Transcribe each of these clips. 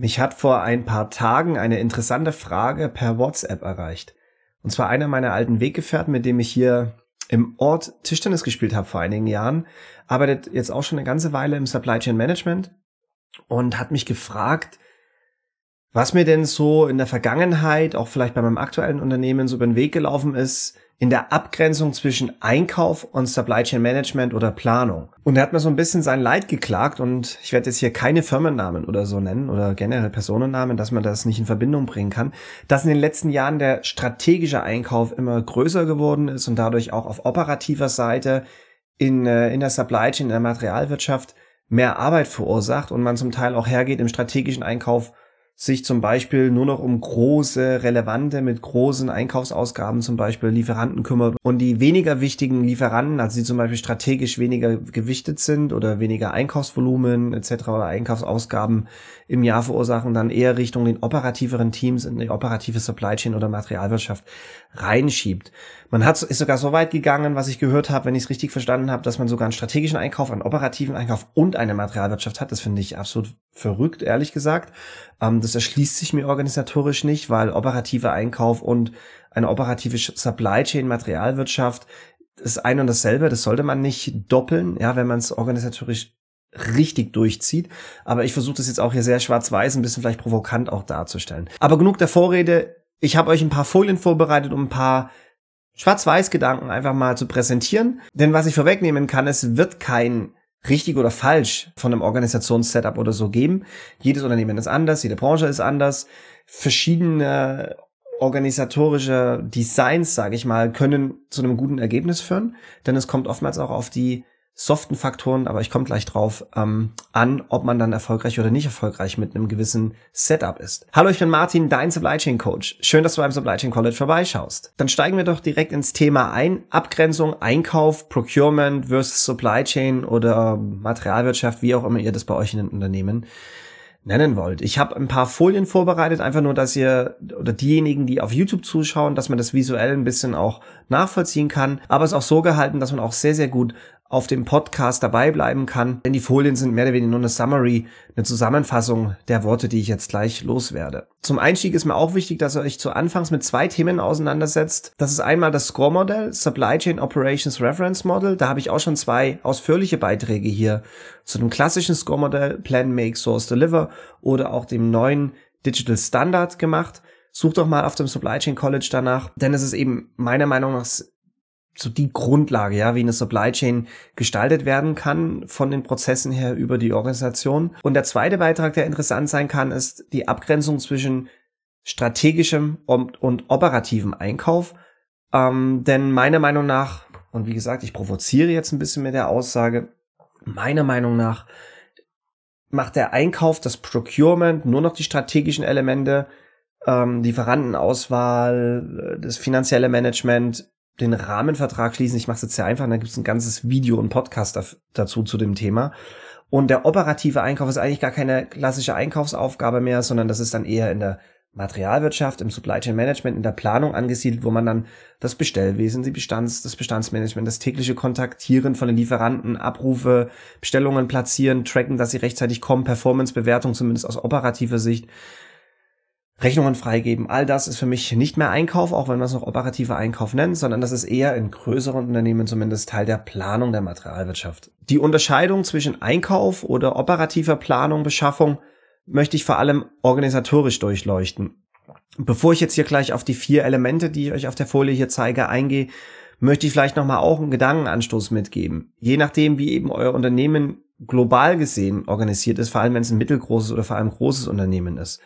Mich hat vor ein paar Tagen eine interessante Frage per WhatsApp erreicht. Und zwar einer meiner alten Weggefährten, mit dem ich hier im Ort Tischtennis gespielt habe vor einigen Jahren, arbeitet jetzt auch schon eine ganze Weile im Supply Chain Management und hat mich gefragt, was mir denn so in der Vergangenheit, auch vielleicht bei meinem aktuellen Unternehmen so über den Weg gelaufen ist, in der Abgrenzung zwischen Einkauf und Supply Chain Management oder Planung. Und er hat mir so ein bisschen sein Leid geklagt und ich werde jetzt hier keine Firmennamen oder so nennen oder generell Personennamen, dass man das nicht in Verbindung bringen kann, dass in den letzten Jahren der strategische Einkauf immer größer geworden ist und dadurch auch auf operativer Seite in, äh, in der Supply Chain, in der Materialwirtschaft mehr Arbeit verursacht und man zum Teil auch hergeht im strategischen Einkauf sich zum Beispiel nur noch um große, relevante, mit großen Einkaufsausgaben zum Beispiel Lieferanten kümmert und die weniger wichtigen Lieferanten, also die zum Beispiel strategisch weniger gewichtet sind oder weniger Einkaufsvolumen etc. oder Einkaufsausgaben im Jahr verursachen, dann eher Richtung den operativeren Teams in die operative Supply Chain oder Materialwirtschaft reinschiebt. Man hat ist sogar so weit gegangen, was ich gehört habe, wenn ich es richtig verstanden habe, dass man sogar einen strategischen Einkauf, einen operativen Einkauf und eine Materialwirtschaft hat. Das finde ich absolut verrückt, ehrlich gesagt. Ähm, das erschließt sich mir organisatorisch nicht, weil operativer Einkauf und eine operative Supply Chain Materialwirtschaft ist ein und dasselbe. Das sollte man nicht doppeln, ja, wenn man es organisatorisch richtig durchzieht. Aber ich versuche das jetzt auch hier sehr schwarz-weiß, ein bisschen vielleicht provokant auch darzustellen. Aber genug der Vorrede. Ich habe euch ein paar Folien vorbereitet, um ein paar Schwarz-Weiß-Gedanken einfach mal zu präsentieren. Denn was ich vorwegnehmen kann, es wird kein richtig oder falsch von einem Organisationssetup oder so geben. Jedes Unternehmen ist anders, jede Branche ist anders. Verschiedene organisatorische Designs, sage ich mal, können zu einem guten Ergebnis führen, denn es kommt oftmals auch auf die soften Faktoren, aber ich komme gleich drauf ähm, an, ob man dann erfolgreich oder nicht erfolgreich mit einem gewissen Setup ist. Hallo, ich bin Martin, dein Supply Chain Coach. Schön, dass du beim Supply Chain College vorbeischaust. Dann steigen wir doch direkt ins Thema ein. Abgrenzung, Einkauf, Procurement versus Supply Chain oder Materialwirtschaft, wie auch immer ihr das bei euch in den Unternehmen nennen wollt. Ich habe ein paar Folien vorbereitet, einfach nur, dass ihr oder diejenigen, die auf YouTube zuschauen, dass man das visuell ein bisschen auch nachvollziehen kann. Aber es ist auch so gehalten, dass man auch sehr, sehr gut auf dem Podcast dabei bleiben kann, denn die Folien sind mehr oder weniger nur eine Summary, eine Zusammenfassung der Worte, die ich jetzt gleich loswerde. Zum Einstieg ist mir auch wichtig, dass ihr euch zu Anfangs mit zwei Themen auseinandersetzt. Das ist einmal das Score-Modell, Supply Chain Operations Reference Model. Da habe ich auch schon zwei ausführliche Beiträge hier zu dem klassischen Score-Modell Plan, Make, Source, Deliver oder auch dem neuen Digital Standard gemacht. Sucht doch mal auf dem Supply Chain College danach, denn es ist eben meiner Meinung nach so die Grundlage, ja, wie eine Supply Chain gestaltet werden kann von den Prozessen her über die Organisation. Und der zweite Beitrag, der interessant sein kann, ist die Abgrenzung zwischen strategischem und, und operativem Einkauf. Ähm, denn meiner Meinung nach, und wie gesagt, ich provoziere jetzt ein bisschen mit der Aussage, meiner Meinung nach macht der Einkauf, das Procurement nur noch die strategischen Elemente, ähm, Lieferantenauswahl, äh, das finanzielle Management den Rahmenvertrag schließen. Ich mache es jetzt sehr einfach, da gibt es ein ganzes Video und Podcast dazu zu dem Thema. Und der operative Einkauf ist eigentlich gar keine klassische Einkaufsaufgabe mehr, sondern das ist dann eher in der Materialwirtschaft, im Supply Chain Management, in der Planung angesiedelt, wo man dann das Bestellwesen, die Bestands, das Bestandsmanagement, das tägliche Kontaktieren von den Lieferanten, Abrufe, Bestellungen platzieren, tracken, dass sie rechtzeitig kommen, Performance-Bewertung zumindest aus operativer Sicht, Rechnungen freigeben, all das ist für mich nicht mehr Einkauf, auch wenn man es noch operativer Einkauf nennt, sondern das ist eher in größeren Unternehmen zumindest Teil der Planung der Materialwirtschaft. Die Unterscheidung zwischen Einkauf oder operativer Planung, Beschaffung möchte ich vor allem organisatorisch durchleuchten. Bevor ich jetzt hier gleich auf die vier Elemente, die ich euch auf der Folie hier zeige, eingehe, möchte ich vielleicht nochmal auch einen Gedankenanstoß mitgeben. Je nachdem, wie eben euer Unternehmen global gesehen organisiert ist, vor allem wenn es ein mittelgroßes oder vor allem großes Unternehmen ist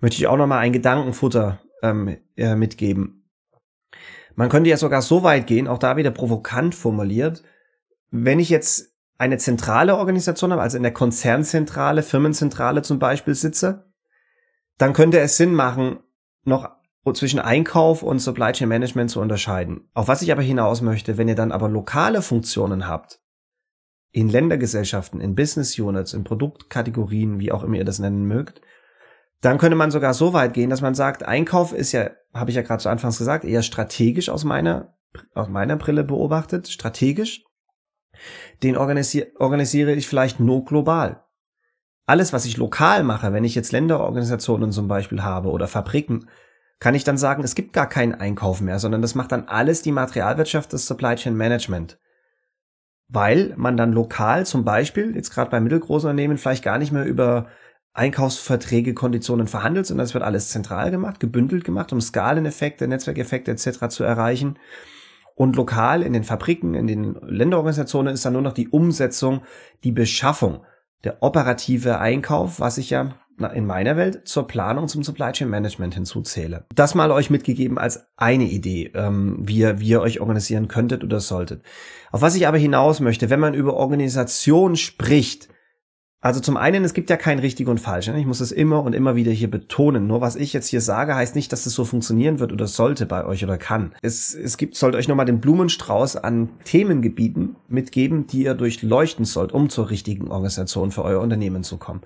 möchte ich auch noch mal ein Gedankenfutter ähm, äh, mitgeben. Man könnte ja sogar so weit gehen, auch da wieder provokant formuliert, wenn ich jetzt eine zentrale Organisation habe, also in der Konzernzentrale, Firmenzentrale zum Beispiel sitze, dann könnte es Sinn machen, noch zwischen Einkauf und Supply Chain Management zu unterscheiden. Auf was ich aber hinaus möchte, wenn ihr dann aber lokale Funktionen habt, in Ländergesellschaften, in Business Units, in Produktkategorien, wie auch immer ihr das nennen mögt, dann könnte man sogar so weit gehen, dass man sagt, Einkauf ist ja, habe ich ja gerade zu Anfangs gesagt, eher strategisch aus meiner, aus meiner Brille beobachtet, strategisch. Den organisier organisiere ich vielleicht nur global. alles, was ich lokal mache, wenn ich jetzt Länderorganisationen zum Beispiel habe oder Fabriken, kann ich dann sagen, es gibt gar keinen Einkauf mehr, sondern das macht dann alles die Materialwirtschaft, das Supply Chain Management. Weil man dann lokal zum Beispiel, jetzt gerade bei mittelgroßen Unternehmen, vielleicht gar nicht mehr über Einkaufsverträge, Konditionen verhandelt, sondern es wird alles zentral gemacht, gebündelt gemacht, um Skaleneffekte, Netzwerkeffekte etc. zu erreichen. Und lokal in den Fabriken, in den Länderorganisationen ist dann nur noch die Umsetzung, die Beschaffung, der operative Einkauf, was ich ja in meiner Welt zur Planung zum Supply Chain Management hinzuzähle. Das mal euch mitgegeben als eine Idee, ähm, wie, ihr, wie ihr euch organisieren könntet oder solltet. Auf was ich aber hinaus möchte, wenn man über Organisation spricht, also zum einen, es gibt ja kein richtig und falsch. Ne? Ich muss es immer und immer wieder hier betonen. Nur was ich jetzt hier sage, heißt nicht, dass das so funktionieren wird oder sollte bei euch oder kann. Es, es gibt, sollte euch nochmal den Blumenstrauß an Themengebieten mitgeben, die ihr durchleuchten sollt, um zur richtigen Organisation für euer Unternehmen zu kommen.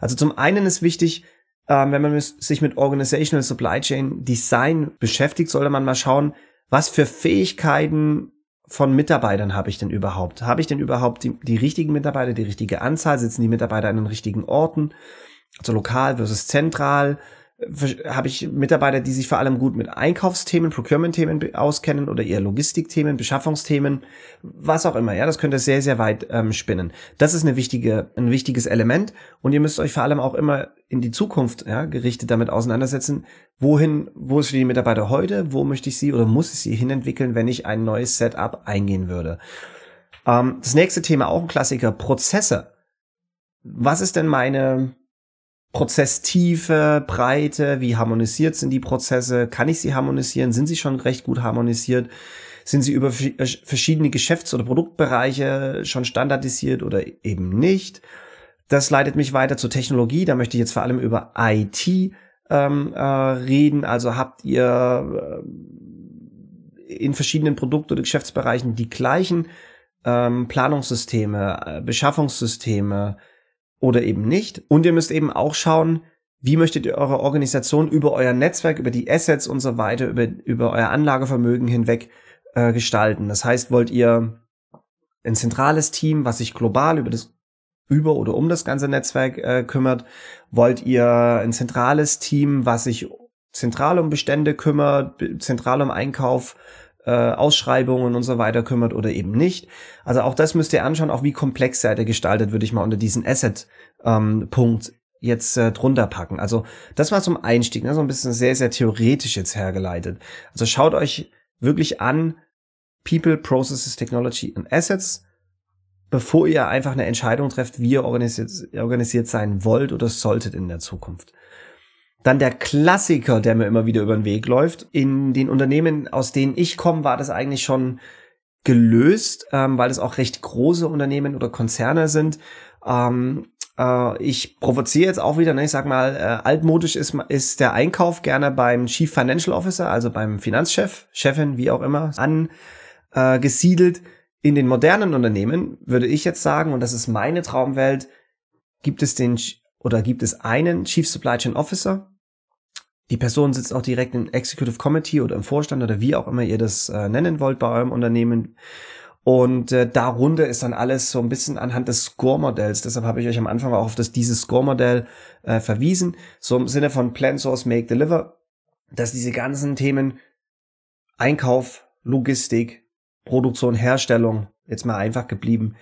Also zum einen ist wichtig, ähm, wenn man sich mit Organizational Supply Chain Design beschäftigt, sollte man mal schauen, was für Fähigkeiten von Mitarbeitern habe ich denn überhaupt? Habe ich denn überhaupt die, die richtigen Mitarbeiter, die richtige Anzahl? Sitzen die Mitarbeiter an den richtigen Orten? Also lokal versus zentral? Habe ich Mitarbeiter, die sich vor allem gut mit Einkaufsthemen, Procurement-Themen auskennen oder eher Logistikthemen, Beschaffungsthemen, was auch immer. Ja, das könnte sehr, sehr weit ähm, spinnen. Das ist eine wichtige, ein wichtiges Element und ihr müsst euch vor allem auch immer in die Zukunft ja, gerichtet damit auseinandersetzen. Wohin, wo ist die Mitarbeiter heute? Wo möchte ich sie oder muss ich sie hinentwickeln, wenn ich ein neues Setup eingehen würde? Ähm, das nächste Thema auch ein Klassiker: Prozesse. Was ist denn meine Prozesstiefe, Breite, wie harmonisiert sind die Prozesse? Kann ich sie harmonisieren? Sind sie schon recht gut harmonisiert? Sind sie über äh, verschiedene Geschäfts- oder Produktbereiche schon standardisiert oder eben nicht? Das leitet mich weiter zur Technologie. Da möchte ich jetzt vor allem über IT ähm, äh, reden. Also habt ihr äh, in verschiedenen Produkt- oder Geschäftsbereichen die gleichen ähm, Planungssysteme, äh, Beschaffungssysteme, oder eben nicht. Und ihr müsst eben auch schauen, wie möchtet ihr eure Organisation über euer Netzwerk, über die Assets und so weiter, über, über euer Anlagevermögen hinweg äh, gestalten. Das heißt, wollt ihr ein zentrales Team, was sich global über das über oder um das ganze Netzwerk äh, kümmert? Wollt ihr ein zentrales Team, was sich zentral um Bestände kümmert, zentral um Einkauf, äh, Ausschreibungen und so weiter kümmert oder eben nicht. Also auch das müsst ihr anschauen, auch wie komplex seid ihr gestaltet, würde ich mal unter diesen Asset-Punkt ähm, jetzt äh, drunter packen. Also das war zum Einstieg, ne, so ein bisschen sehr, sehr theoretisch jetzt hergeleitet. Also schaut euch wirklich an, People, Processes, Technology und Assets, bevor ihr einfach eine Entscheidung trefft, wie ihr organisiert, organisiert sein wollt oder solltet in der Zukunft. Dann der Klassiker, der mir immer wieder über den Weg läuft. In den Unternehmen, aus denen ich komme, war das eigentlich schon gelöst, ähm, weil es auch recht große Unternehmen oder Konzerne sind. Ähm, äh, ich provoziere jetzt auch wieder, ne, ich sag mal, äh, altmodisch ist, ist der Einkauf gerne beim Chief Financial Officer, also beim Finanzchef, Chefin, wie auch immer, angesiedelt. Äh, in den modernen Unternehmen würde ich jetzt sagen, und das ist meine Traumwelt, gibt es den oder gibt es einen Chief Supply Chain Officer. Die Person sitzt auch direkt im Executive Committee oder im Vorstand oder wie auch immer ihr das äh, nennen wollt bei eurem Unternehmen. Und äh, darunter ist dann alles so ein bisschen anhand des Score-Modells. Deshalb habe ich euch am Anfang auch auf das dieses Score-Modell äh, verwiesen. So im Sinne von Plan, Source, Make, Deliver, dass diese ganzen Themen Einkauf, Logistik, Produktion, Herstellung, jetzt mal einfach geblieben,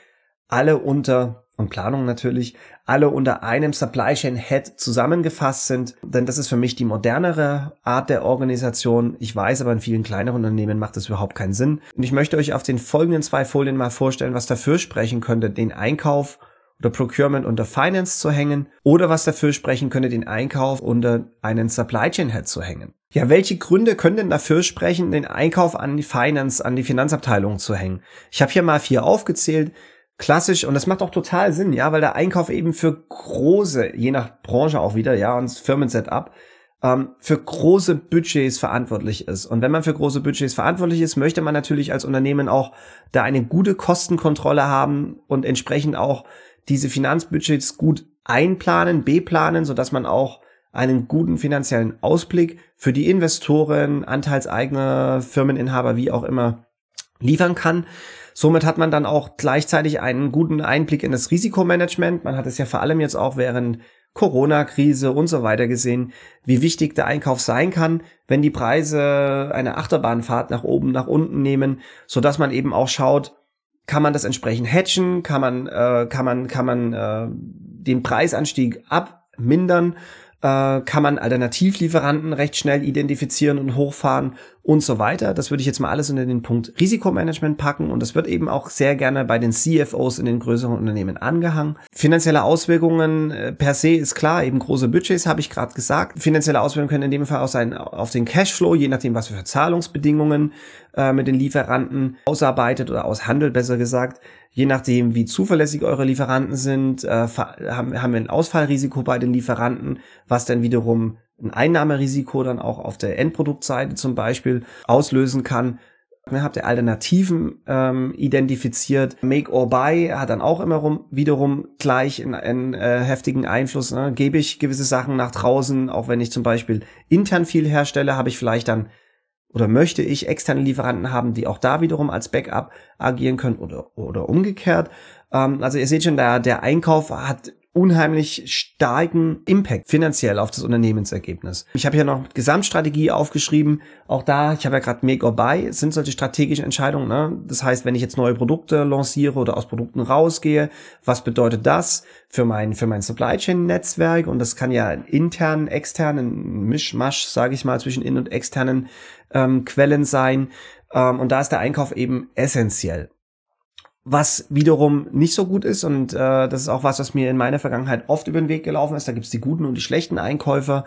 alle unter und Planung natürlich, alle unter einem Supply Chain Head zusammengefasst sind. Denn das ist für mich die modernere Art der Organisation. Ich weiß aber, in vielen kleineren Unternehmen macht das überhaupt keinen Sinn. Und ich möchte euch auf den folgenden zwei Folien mal vorstellen, was dafür sprechen könnte, den Einkauf oder Procurement unter Finance zu hängen oder was dafür sprechen könnte, den Einkauf unter einen Supply Chain Head zu hängen. Ja, welche Gründe können denn dafür sprechen, den Einkauf an die Finance, an die Finanzabteilung zu hängen? Ich habe hier mal vier aufgezählt klassisch und das macht auch total Sinn, ja, weil der Einkauf eben für große, je nach Branche auch wieder, ja, und Firmensetup, ähm, für große Budgets verantwortlich ist. Und wenn man für große Budgets verantwortlich ist, möchte man natürlich als Unternehmen auch da eine gute Kostenkontrolle haben und entsprechend auch diese Finanzbudgets gut einplanen, beplanen, so dass man auch einen guten finanziellen Ausblick für die Investoren, Anteilseigner, Firmeninhaber, wie auch immer liefern kann Somit hat man dann auch gleichzeitig einen guten Einblick in das Risikomanagement. Man hat es ja vor allem jetzt auch während Corona-Krise und so weiter gesehen, wie wichtig der Einkauf sein kann, wenn die Preise eine Achterbahnfahrt nach oben, nach unten nehmen, so dass man eben auch schaut, kann man das entsprechend hatchen, kann man, äh, kann man, kann man äh, den Preisanstieg abmindern? Äh, kann man Alternativlieferanten recht schnell identifizieren und hochfahren und so weiter. Das würde ich jetzt mal alles unter den Punkt Risikomanagement packen und das wird eben auch sehr gerne bei den CFOs in den größeren Unternehmen angehangen. Finanzielle Auswirkungen äh, per se ist klar, eben große Budgets habe ich gerade gesagt. Finanzielle Auswirkungen können in dem Fall auch sein auf den Cashflow, je nachdem was für Zahlungsbedingungen äh, mit den Lieferanten ausarbeitet oder aushandelt, besser gesagt. Je nachdem, wie zuverlässig eure Lieferanten sind, äh, haben, haben wir ein Ausfallrisiko bei den Lieferanten, was dann wiederum ein Einnahmerisiko dann auch auf der Endproduktseite zum Beispiel auslösen kann. Dann habt ihr Alternativen ähm, identifiziert. Make or Buy hat dann auch immer rum, wiederum gleich einen, einen äh, heftigen Einfluss. Ne? Gebe ich gewisse Sachen nach draußen, auch wenn ich zum Beispiel intern viel herstelle, habe ich vielleicht dann oder möchte ich externe Lieferanten haben, die auch da wiederum als Backup agieren können oder, oder umgekehrt. Ähm, also ihr seht schon, der, der Einkauf hat unheimlich starken Impact finanziell auf das Unternehmensergebnis. Ich habe hier noch Gesamtstrategie aufgeschrieben. Auch da, ich habe ja gerade Make or Buy, sind solche strategischen Entscheidungen. Ne? Das heißt, wenn ich jetzt neue Produkte lanciere oder aus Produkten rausgehe, was bedeutet das für mein für mein Supply Chain Netzwerk? Und das kann ja intern, extern, ein Mischmasch, sage ich mal, zwischen in und externen ähm, Quellen sein. Ähm, und da ist der Einkauf eben essentiell was wiederum nicht so gut ist und äh, das ist auch was, was mir in meiner Vergangenheit oft über den Weg gelaufen ist. Da gibt's die guten und die schlechten Einkäufer.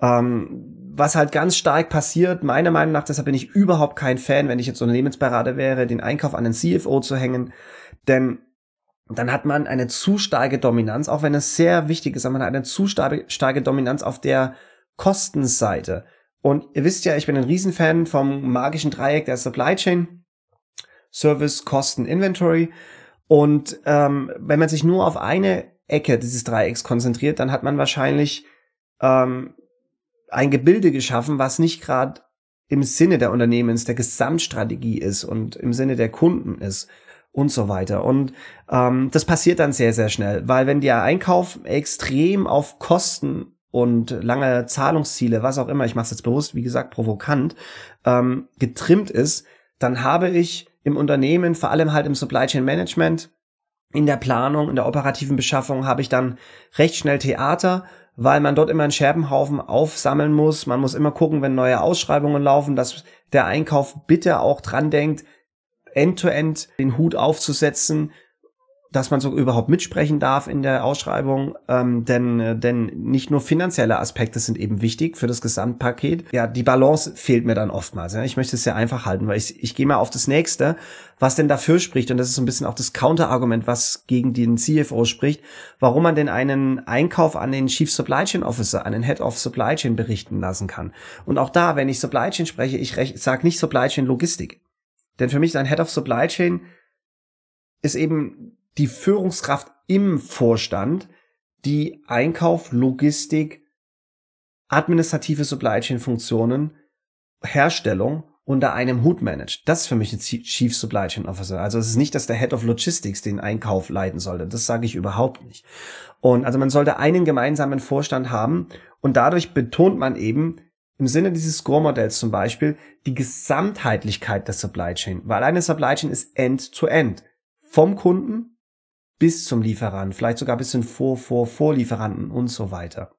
Ähm, was halt ganz stark passiert, meiner Meinung nach, deshalb bin ich überhaupt kein Fan, wenn ich jetzt Unternehmensberater wäre, den Einkauf an den CFO zu hängen, denn dann hat man eine zu starke Dominanz, auch wenn es sehr wichtig ist, aber man hat eine zu starke Dominanz auf der Kostenseite. Und ihr wisst ja, ich bin ein Riesenfan vom magischen Dreieck der Supply Chain. Service, Kosten, Inventory. Und ähm, wenn man sich nur auf eine Ecke dieses Dreiecks konzentriert, dann hat man wahrscheinlich ähm, ein Gebilde geschaffen, was nicht gerade im Sinne der Unternehmens, der Gesamtstrategie ist und im Sinne der Kunden ist und so weiter. Und ähm, das passiert dann sehr, sehr schnell, weil wenn der Einkauf extrem auf Kosten und lange Zahlungsziele, was auch immer, ich mache es jetzt bewusst, wie gesagt, provokant, ähm, getrimmt ist, dann habe ich im Unternehmen, vor allem halt im Supply Chain Management, in der Planung, in der operativen Beschaffung habe ich dann recht schnell Theater, weil man dort immer einen Scherbenhaufen aufsammeln muss. Man muss immer gucken, wenn neue Ausschreibungen laufen, dass der Einkauf bitte auch dran denkt, end-to-end -end den Hut aufzusetzen, dass man so überhaupt mitsprechen darf in der Ausschreibung, ähm, denn, äh, denn nicht nur finanzielle Aspekte sind eben wichtig für das Gesamtpaket. Ja, die Balance fehlt mir dann oftmals. Ja. Ich möchte es sehr einfach halten, weil ich, ich gehe mal auf das nächste, was denn dafür spricht, und das ist so ein bisschen auch das Counterargument, was gegen den CFO spricht, warum man denn einen Einkauf an den Chief Supply Chain Officer, an den Head of Supply Chain berichten lassen kann. Und auch da, wenn ich Supply Chain spreche, ich sage nicht Supply Chain Logistik. Denn für mich ist ein Head of Supply Chain ist eben die Führungskraft im Vorstand, die Einkauf, Logistik, administrative Supply Chain Funktionen, Herstellung unter einem Hut managt. Das ist für mich ein Chief Supply Chain Officer. Also es ist nicht, dass der Head of Logistics den Einkauf leiten sollte. Das sage ich überhaupt nicht. Und also man sollte einen gemeinsamen Vorstand haben und dadurch betont man eben im Sinne dieses Score-Modells zum Beispiel die Gesamtheitlichkeit der Supply Chain, weil eine Supply Chain ist End-to-End. -End. Vom Kunden bis zum Lieferanten, vielleicht sogar bis zum Vor, Vor, Vorlieferanten und so weiter.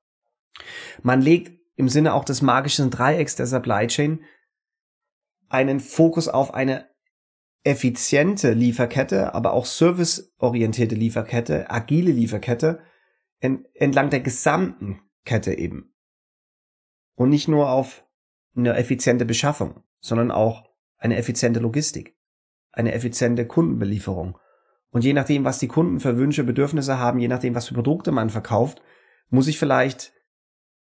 Man legt im Sinne auch des magischen Dreiecks der Supply Chain einen Fokus auf eine effiziente Lieferkette, aber auch serviceorientierte Lieferkette, agile Lieferkette entlang der gesamten Kette eben. Und nicht nur auf eine effiziente Beschaffung, sondern auch eine effiziente Logistik, eine effiziente Kundenbelieferung und je nachdem, was die Kunden für Wünsche, Bedürfnisse haben, je nachdem, was für Produkte man verkauft, muss ich vielleicht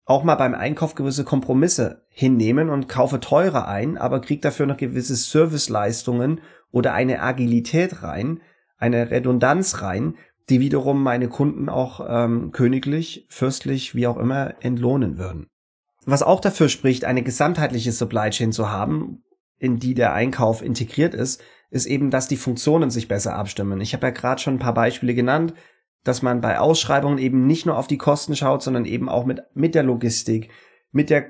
auch mal beim Einkauf gewisse Kompromisse hinnehmen und kaufe teurer ein, aber kriege dafür noch gewisse Serviceleistungen oder eine Agilität rein, eine Redundanz rein, die wiederum meine Kunden auch ähm, königlich, fürstlich, wie auch immer entlohnen würden. Was auch dafür spricht, eine gesamtheitliche Supply Chain zu haben, in die der Einkauf integriert ist, ist eben, dass die Funktionen sich besser abstimmen. Ich habe ja gerade schon ein paar Beispiele genannt, dass man bei Ausschreibungen eben nicht nur auf die Kosten schaut, sondern eben auch mit, mit der Logistik, mit der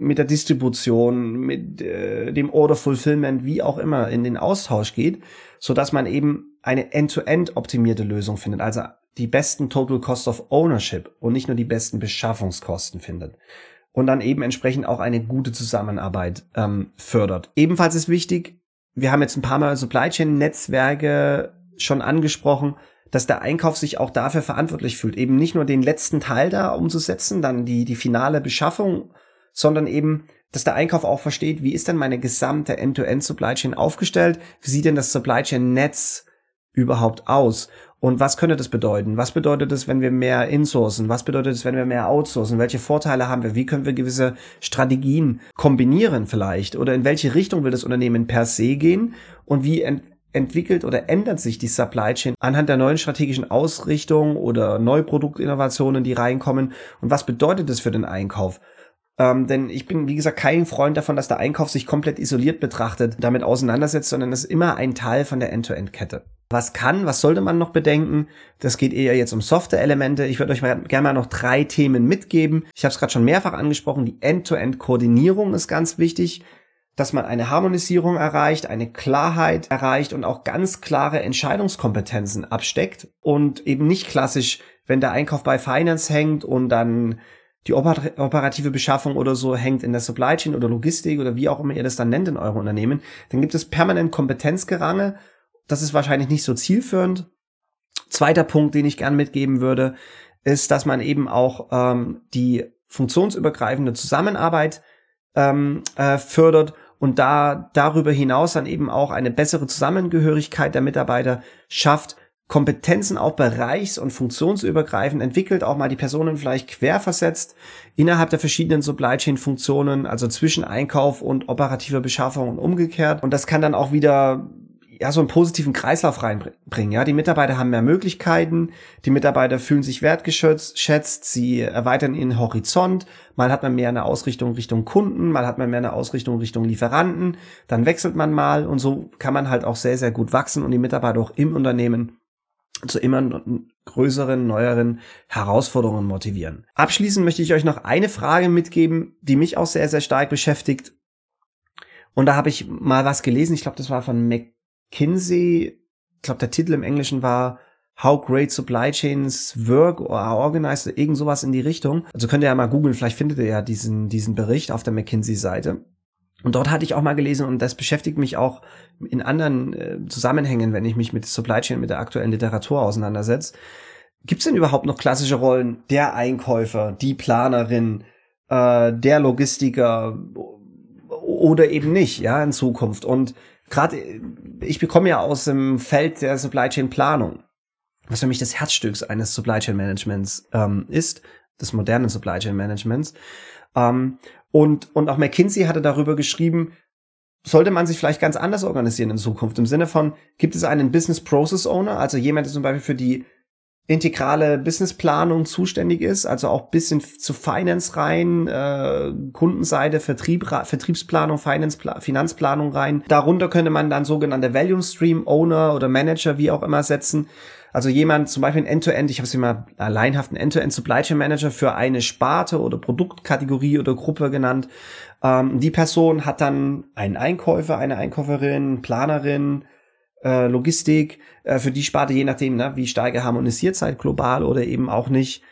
mit der Distribution, mit äh, dem Order Fulfillment, wie auch immer, in den Austausch geht, so dass man eben eine end-to-end -end optimierte Lösung findet, also die besten Total Cost of Ownership und nicht nur die besten Beschaffungskosten findet und dann eben entsprechend auch eine gute Zusammenarbeit ähm, fördert. Ebenfalls ist wichtig, wir haben jetzt ein paar Mal Supply Chain Netzwerke schon angesprochen, dass der Einkauf sich auch dafür verantwortlich fühlt, eben nicht nur den letzten Teil da umzusetzen, dann die, die finale Beschaffung, sondern eben, dass der Einkauf auch versteht, wie ist denn meine gesamte End-to-End Supply Chain aufgestellt? Wie sieht denn das Supply Chain Netz überhaupt aus? Und was könnte das bedeuten? Was bedeutet es, wenn wir mehr insourcen? Was bedeutet es, wenn wir mehr outsourcen? Welche Vorteile haben wir? Wie können wir gewisse Strategien kombinieren vielleicht? Oder in welche Richtung will das Unternehmen per se gehen? Und wie ent entwickelt oder ändert sich die Supply Chain anhand der neuen strategischen Ausrichtung oder Neuproduktinnovationen, die reinkommen? Und was bedeutet das für den Einkauf? Ähm, denn ich bin, wie gesagt, kein Freund davon, dass der Einkauf sich komplett isoliert betrachtet, damit auseinandersetzt, sondern es ist immer ein Teil von der End-to-End-Kette. Was kann, was sollte man noch bedenken? Das geht eher jetzt um Software-Elemente. Ich würde euch mal, gerne mal noch drei Themen mitgeben. Ich habe es gerade schon mehrfach angesprochen. Die End-to-End-Koordinierung ist ganz wichtig dass man eine Harmonisierung erreicht, eine Klarheit erreicht und auch ganz klare Entscheidungskompetenzen absteckt und eben nicht klassisch, wenn der Einkauf bei Finance hängt und dann die operative Beschaffung oder so hängt in der Supply Chain oder Logistik oder wie auch immer ihr das dann nennt in eurem Unternehmen, dann gibt es permanent Kompetenzgerange. Das ist wahrscheinlich nicht so zielführend. Zweiter Punkt, den ich gern mitgeben würde, ist, dass man eben auch ähm, die funktionsübergreifende Zusammenarbeit ähm, äh, fördert und da darüber hinaus dann eben auch eine bessere Zusammengehörigkeit der Mitarbeiter schafft, Kompetenzen auch bereichs- und funktionsübergreifend entwickelt, auch mal die Personen vielleicht querversetzt innerhalb der verschiedenen Supply Chain Funktionen, also zwischen Einkauf und operativer Beschaffung und umgekehrt. Und das kann dann auch wieder ja, so einen positiven Kreislauf reinbringen. Ja, die Mitarbeiter haben mehr Möglichkeiten, die Mitarbeiter fühlen sich wertgeschätzt, sie erweitern ihren Horizont. Mal hat man mehr eine Ausrichtung Richtung Kunden, mal hat man mehr eine Ausrichtung Richtung Lieferanten, dann wechselt man mal und so kann man halt auch sehr, sehr gut wachsen und die Mitarbeiter auch im Unternehmen zu immer größeren, neueren Herausforderungen motivieren. Abschließend möchte ich euch noch eine Frage mitgeben, die mich auch sehr, sehr stark beschäftigt. Und da habe ich mal was gelesen, ich glaube, das war von Mac Kinsey, ich glaube, der Titel im Englischen war How Great Supply Chains Work or are Organized, irgend sowas in die Richtung. Also könnt ihr ja mal googeln, vielleicht findet ihr ja diesen, diesen Bericht auf der McKinsey-Seite. Und dort hatte ich auch mal gelesen, und das beschäftigt mich auch in anderen äh, Zusammenhängen, wenn ich mich mit Supply Chain, mit der aktuellen Literatur auseinandersetze. Gibt es denn überhaupt noch klassische Rollen? Der Einkäufer, die Planerin, äh, der Logistiker oder eben nicht, ja, in Zukunft. Und gerade ich bekomme ja aus dem Feld der Supply Chain Planung, was für mich das Herzstück eines Supply Chain Managements ähm, ist, des modernen Supply Chain Managements. Ähm, und, und auch McKinsey hatte darüber geschrieben, sollte man sich vielleicht ganz anders organisieren in Zukunft. Im Sinne von, gibt es einen Business Process Owner, also jemand, der zum Beispiel für die integrale Businessplanung zuständig ist, also auch bisschen zu Finance rein, äh, Kundenseite, Vertrieb, Vertriebsplanung, Finance, Finanzplanung rein. Darunter könnte man dann sogenannte Value Stream Owner oder Manager, wie auch immer, setzen. Also jemand, zum Beispiel ein End-to-End, ich habe es immer alleinhaften End-to-End Supply Chain Manager für eine Sparte oder Produktkategorie oder Gruppe genannt. Ähm, die Person hat dann einen Einkäufer, eine Einkäuferin, Planerin, äh, Logistik äh, für die Sparte, je nachdem, ne, wie stark harmonisiert seid, global oder eben auch nicht.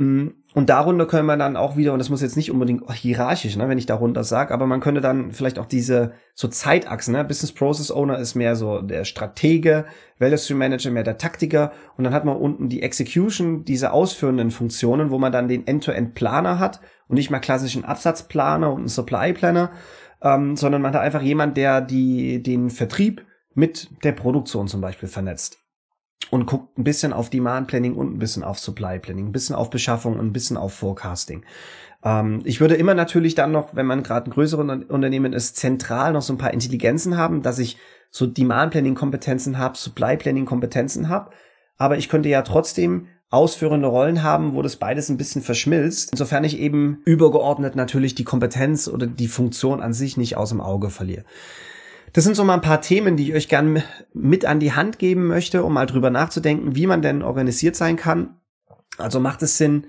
Mm, und darunter können wir dann auch wieder, und das muss jetzt nicht unbedingt hierarchisch, ne, wenn ich darunter sage, aber man könnte dann vielleicht auch diese so Zeitachsen, ne? Business Process Owner ist mehr so der Stratege, Value Stream Manager mehr der Taktiker und dann hat man unten die Execution, diese ausführenden Funktionen, wo man dann den End-to-End-Planer hat und nicht mal klassischen Absatzplaner und einen Supply Planner, ähm, sondern man hat einfach jemand, der die, den Vertrieb mit der Produktion zum Beispiel vernetzt und guckt ein bisschen auf Demand Planning und ein bisschen auf Supply Planning, ein bisschen auf Beschaffung und ein bisschen auf Forecasting. Ähm, ich würde immer natürlich dann noch, wenn man gerade ein größeres Unternehmen ist, zentral noch so ein paar Intelligenzen haben, dass ich so Demand Planning Kompetenzen habe, Supply Planning Kompetenzen habe. Aber ich könnte ja trotzdem ausführende Rollen haben, wo das beides ein bisschen verschmilzt, insofern ich eben übergeordnet natürlich die Kompetenz oder die Funktion an sich nicht aus dem Auge verliere. Das sind so mal ein paar Themen, die ich euch gern mit an die Hand geben möchte, um mal drüber nachzudenken, wie man denn organisiert sein kann. Also macht es Sinn,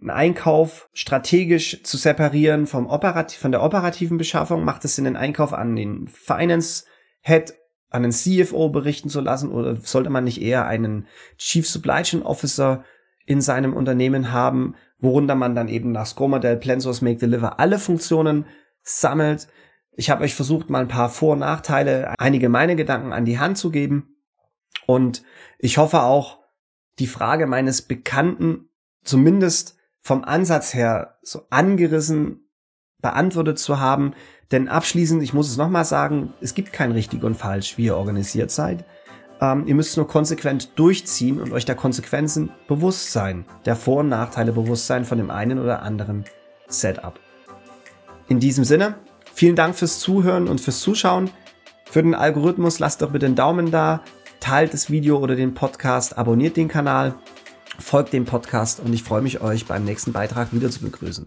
einen Einkauf strategisch zu separieren vom Operativ, von der operativen Beschaffung? Macht es Sinn, den Einkauf an den Finance Head, an den CFO berichten zu lassen? Oder sollte man nicht eher einen Chief Supply Chain Officer in seinem Unternehmen haben, worunter man dann eben nach Scrum-Modell Plan Source Make Deliver alle Funktionen sammelt? Ich habe euch versucht, mal ein paar Vor- und Nachteile, einige meine Gedanken an die Hand zu geben. Und ich hoffe auch, die Frage meines Bekannten zumindest vom Ansatz her so angerissen beantwortet zu haben. Denn abschließend, ich muss es nochmal sagen, es gibt kein richtig und falsch, wie ihr organisiert seid. Ähm, ihr müsst nur konsequent durchziehen und euch der Konsequenzen bewusst sein, der Vor- und Nachteile bewusst sein von dem einen oder anderen Setup. In diesem Sinne, vielen Dank fürs Zuhören und fürs Zuschauen. Für den Algorithmus lasst doch bitte einen Daumen da, teilt das Video oder den Podcast, abonniert den Kanal folgt dem Podcast und ich freue mich, euch beim nächsten Beitrag wieder zu begrüßen.